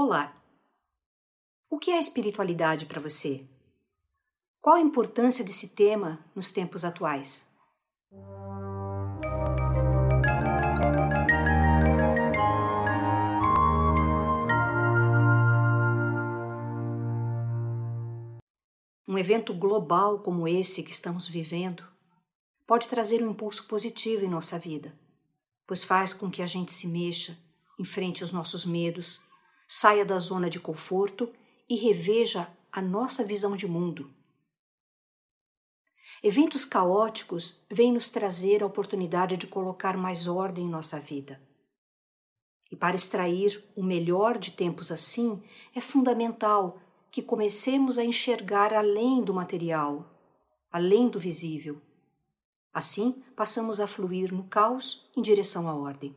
Olá! O que é espiritualidade para você? Qual a importância desse tema nos tempos atuais? Um evento global como esse que estamos vivendo pode trazer um impulso positivo em nossa vida, pois faz com que a gente se mexa, enfrente os nossos medos, saia da zona de conforto e reveja a nossa visão de mundo. Eventos caóticos vêm nos trazer a oportunidade de colocar mais ordem em nossa vida. E para extrair o melhor de tempos assim, é fundamental que comecemos a enxergar além do material, além do visível. Assim, passamos a fluir no caos em direção à ordem.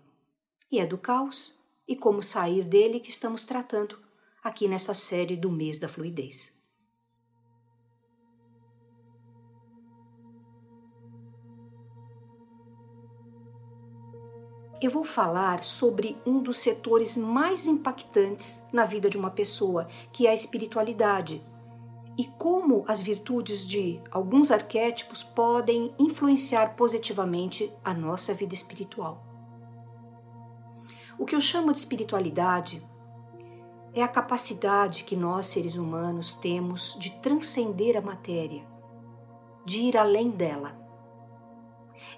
E é do caos e como sair dele que estamos tratando aqui nesta série do mês da fluidez. eu vou falar sobre um dos setores mais impactantes na vida de uma pessoa, que é a espiritualidade, e como as virtudes de alguns arquétipos podem influenciar positivamente a nossa vida espiritual. O que eu chamo de espiritualidade é a capacidade que nós, seres humanos, temos de transcender a matéria, de ir além dela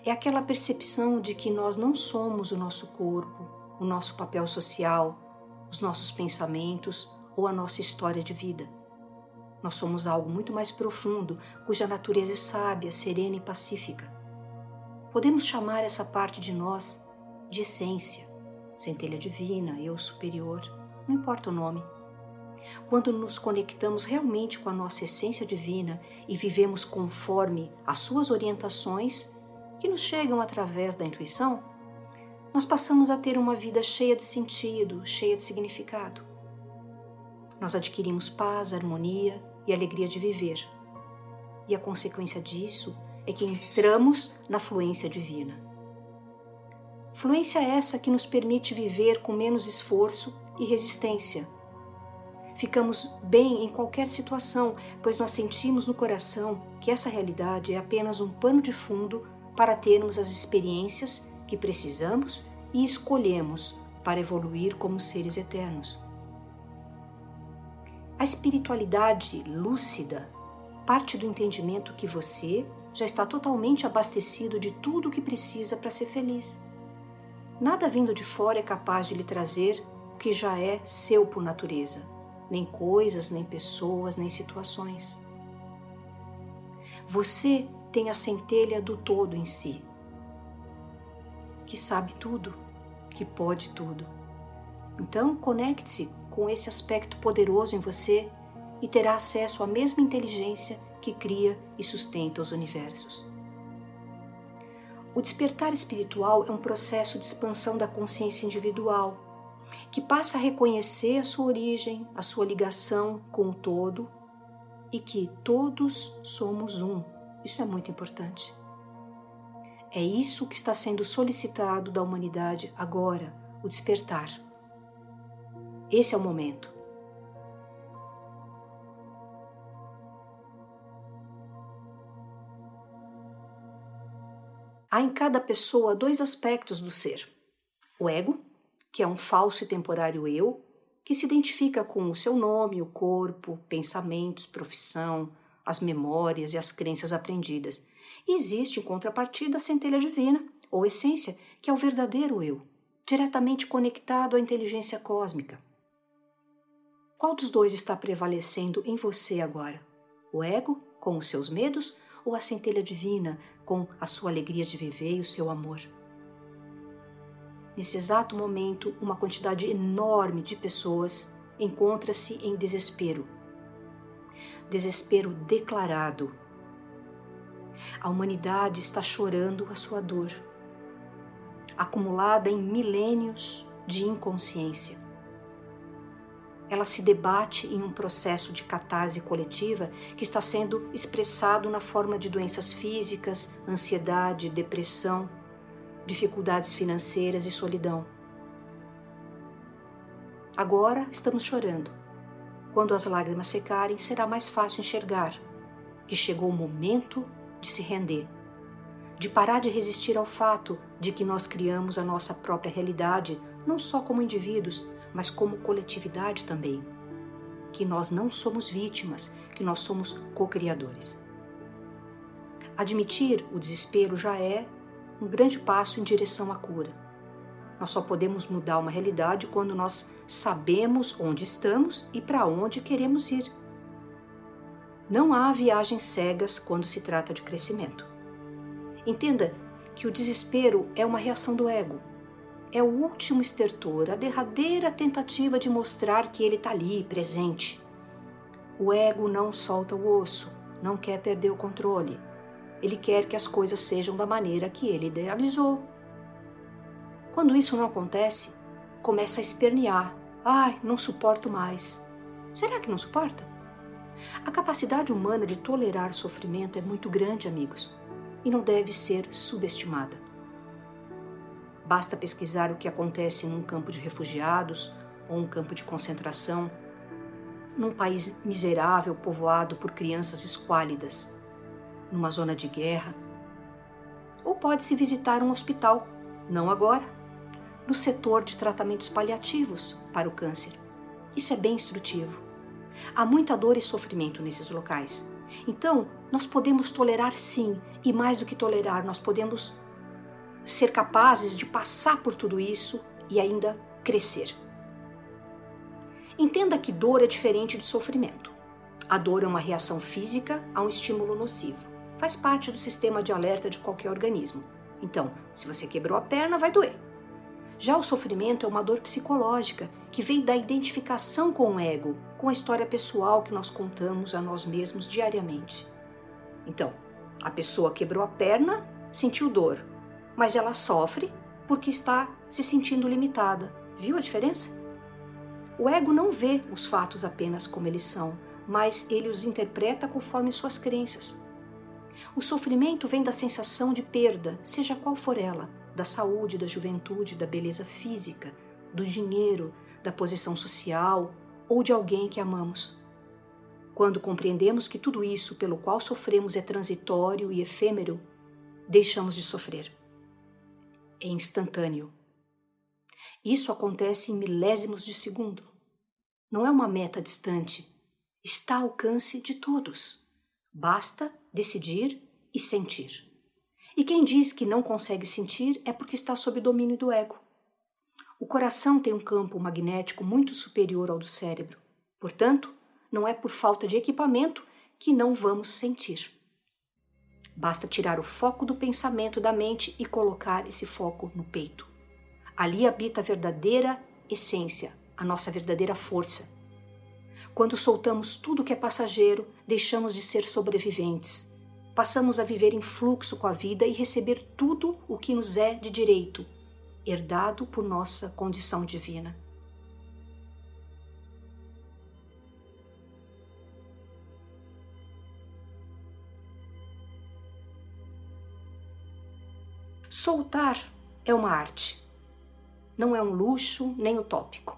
é aquela percepção de que nós não somos o nosso corpo, o nosso papel social, os nossos pensamentos ou a nossa história de vida. Nós somos algo muito mais profundo, cuja natureza é sábia, serena e pacífica. Podemos chamar essa parte de nós de essência, centelha divina, eu superior, não importa o nome. Quando nos conectamos realmente com a nossa essência divina e vivemos conforme as suas orientações, que nos chegam através da intuição, nós passamos a ter uma vida cheia de sentido, cheia de significado. Nós adquirimos paz, harmonia e alegria de viver. E a consequência disso é que entramos na fluência divina. Fluência essa que nos permite viver com menos esforço e resistência. Ficamos bem em qualquer situação, pois nós sentimos no coração que essa realidade é apenas um pano de fundo para termos as experiências que precisamos e escolhemos para evoluir como seres eternos. A espiritualidade lúcida parte do entendimento que você já está totalmente abastecido de tudo o que precisa para ser feliz. Nada vindo de fora é capaz de lhe trazer o que já é seu por natureza, nem coisas, nem pessoas, nem situações. Você tem a centelha do todo em si, que sabe tudo, que pode tudo. Então, conecte-se com esse aspecto poderoso em você e terá acesso à mesma inteligência que cria e sustenta os universos. O despertar espiritual é um processo de expansão da consciência individual, que passa a reconhecer a sua origem, a sua ligação com o todo e que todos somos um isso é muito importante. É isso que está sendo solicitado da humanidade agora, o despertar. Esse é o momento. Há em cada pessoa dois aspectos do ser: o ego, que é um falso e temporário eu, que se identifica com o seu nome, o corpo, pensamentos, profissão, as memórias e as crenças aprendidas. E existe, em contrapartida, a centelha divina, ou essência, que é o verdadeiro eu, diretamente conectado à inteligência cósmica. Qual dos dois está prevalecendo em você agora? O ego, com os seus medos, ou a centelha divina, com a sua alegria de viver e o seu amor? Nesse exato momento, uma quantidade enorme de pessoas encontra-se em desespero desespero declarado. A humanidade está chorando a sua dor, acumulada em milênios de inconsciência. Ela se debate em um processo de catarse coletiva que está sendo expressado na forma de doenças físicas, ansiedade, depressão, dificuldades financeiras e solidão. Agora estamos chorando. Quando as lágrimas secarem, será mais fácil enxergar que chegou o momento de se render, de parar de resistir ao fato de que nós criamos a nossa própria realidade, não só como indivíduos, mas como coletividade também. Que nós não somos vítimas, que nós somos co-criadores. Admitir o desespero já é um grande passo em direção à cura. Nós só podemos mudar uma realidade quando nós sabemos onde estamos e para onde queremos ir. Não há viagens cegas quando se trata de crescimento. Entenda que o desespero é uma reação do ego. É o último estertor, a derradeira tentativa de mostrar que ele está ali, presente. O ego não solta o osso, não quer perder o controle. Ele quer que as coisas sejam da maneira que ele idealizou. Quando isso não acontece, começa a espernear. Ai, não suporto mais. Será que não suporta? A capacidade humana de tolerar sofrimento é muito grande, amigos, e não deve ser subestimada. Basta pesquisar o que acontece em um campo de refugiados ou um campo de concentração, num país miserável povoado por crianças esquálidas, numa zona de guerra. Ou pode-se visitar um hospital, não agora, no setor de tratamentos paliativos para o câncer. Isso é bem instrutivo. Há muita dor e sofrimento nesses locais. Então, nós podemos tolerar sim, e mais do que tolerar, nós podemos ser capazes de passar por tudo isso e ainda crescer. Entenda que dor é diferente de sofrimento. A dor é uma reação física a um estímulo nocivo faz parte do sistema de alerta de qualquer organismo. Então, se você quebrou a perna, vai doer. Já o sofrimento é uma dor psicológica que vem da identificação com o ego, com a história pessoal que nós contamos a nós mesmos diariamente. Então, a pessoa quebrou a perna, sentiu dor, mas ela sofre porque está se sentindo limitada. Viu a diferença? O ego não vê os fatos apenas como eles são, mas ele os interpreta conforme suas crenças. O sofrimento vem da sensação de perda, seja qual for ela, da saúde, da juventude, da beleza física, do dinheiro, da posição social ou de alguém que amamos. Quando compreendemos que tudo isso pelo qual sofremos é transitório e efêmero, deixamos de sofrer. É instantâneo. Isso acontece em milésimos de segundo. Não é uma meta distante. Está ao alcance de todos. Basta decidir e sentir. E quem diz que não consegue sentir é porque está sob domínio do ego. O coração tem um campo magnético muito superior ao do cérebro. Portanto, não é por falta de equipamento que não vamos sentir. Basta tirar o foco do pensamento da mente e colocar esse foco no peito. Ali habita a verdadeira essência, a nossa verdadeira força. Quando soltamos tudo que é passageiro, deixamos de ser sobreviventes. Passamos a viver em fluxo com a vida e receber tudo o que nos é de direito, herdado por nossa condição divina. Soltar é uma arte. Não é um luxo nem utópico.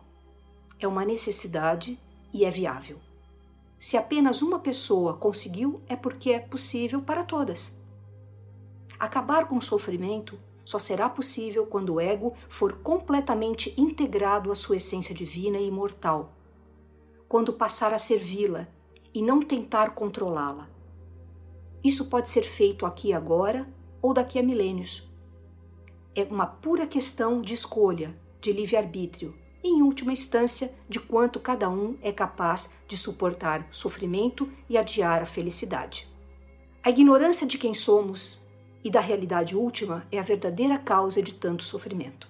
É uma necessidade e é viável. Se apenas uma pessoa conseguiu, é porque é possível para todas. Acabar com o sofrimento só será possível quando o ego for completamente integrado à sua essência divina e imortal, quando passar a servi-la e não tentar controlá-la. Isso pode ser feito aqui e agora ou daqui a milênios. É uma pura questão de escolha, de livre-arbítrio em última instância, de quanto cada um é capaz de suportar sofrimento e adiar a felicidade. A ignorância de quem somos e da realidade última é a verdadeira causa de tanto sofrimento.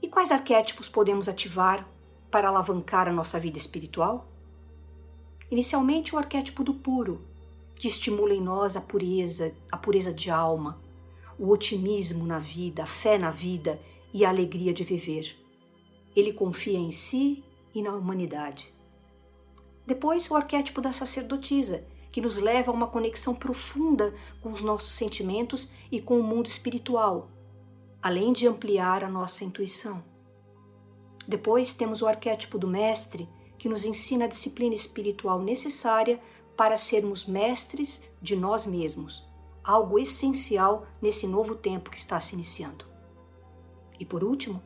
E quais arquétipos podemos ativar para alavancar a nossa vida espiritual? Inicialmente, o arquétipo do puro, que estimula em nós a pureza, a pureza de alma, o otimismo na vida, a fé na vida e a alegria de viver. Ele confia em si e na humanidade. Depois, o arquétipo da sacerdotisa, que nos leva a uma conexão profunda com os nossos sentimentos e com o mundo espiritual, além de ampliar a nossa intuição. Depois temos o arquétipo do mestre, que nos ensina a disciplina espiritual necessária para sermos mestres de nós mesmos, algo essencial nesse novo tempo que está se iniciando. E por último,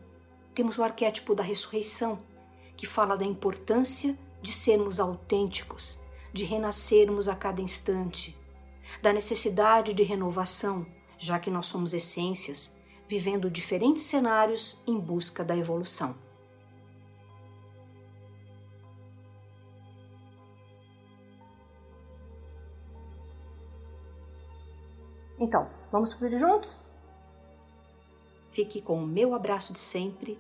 temos o arquétipo da ressurreição, que fala da importância de sermos autênticos, de renascermos a cada instante, da necessidade de renovação, já que nós somos essências, vivendo diferentes cenários em busca da evolução. Então, vamos fluir juntos? Fique com o meu abraço de sempre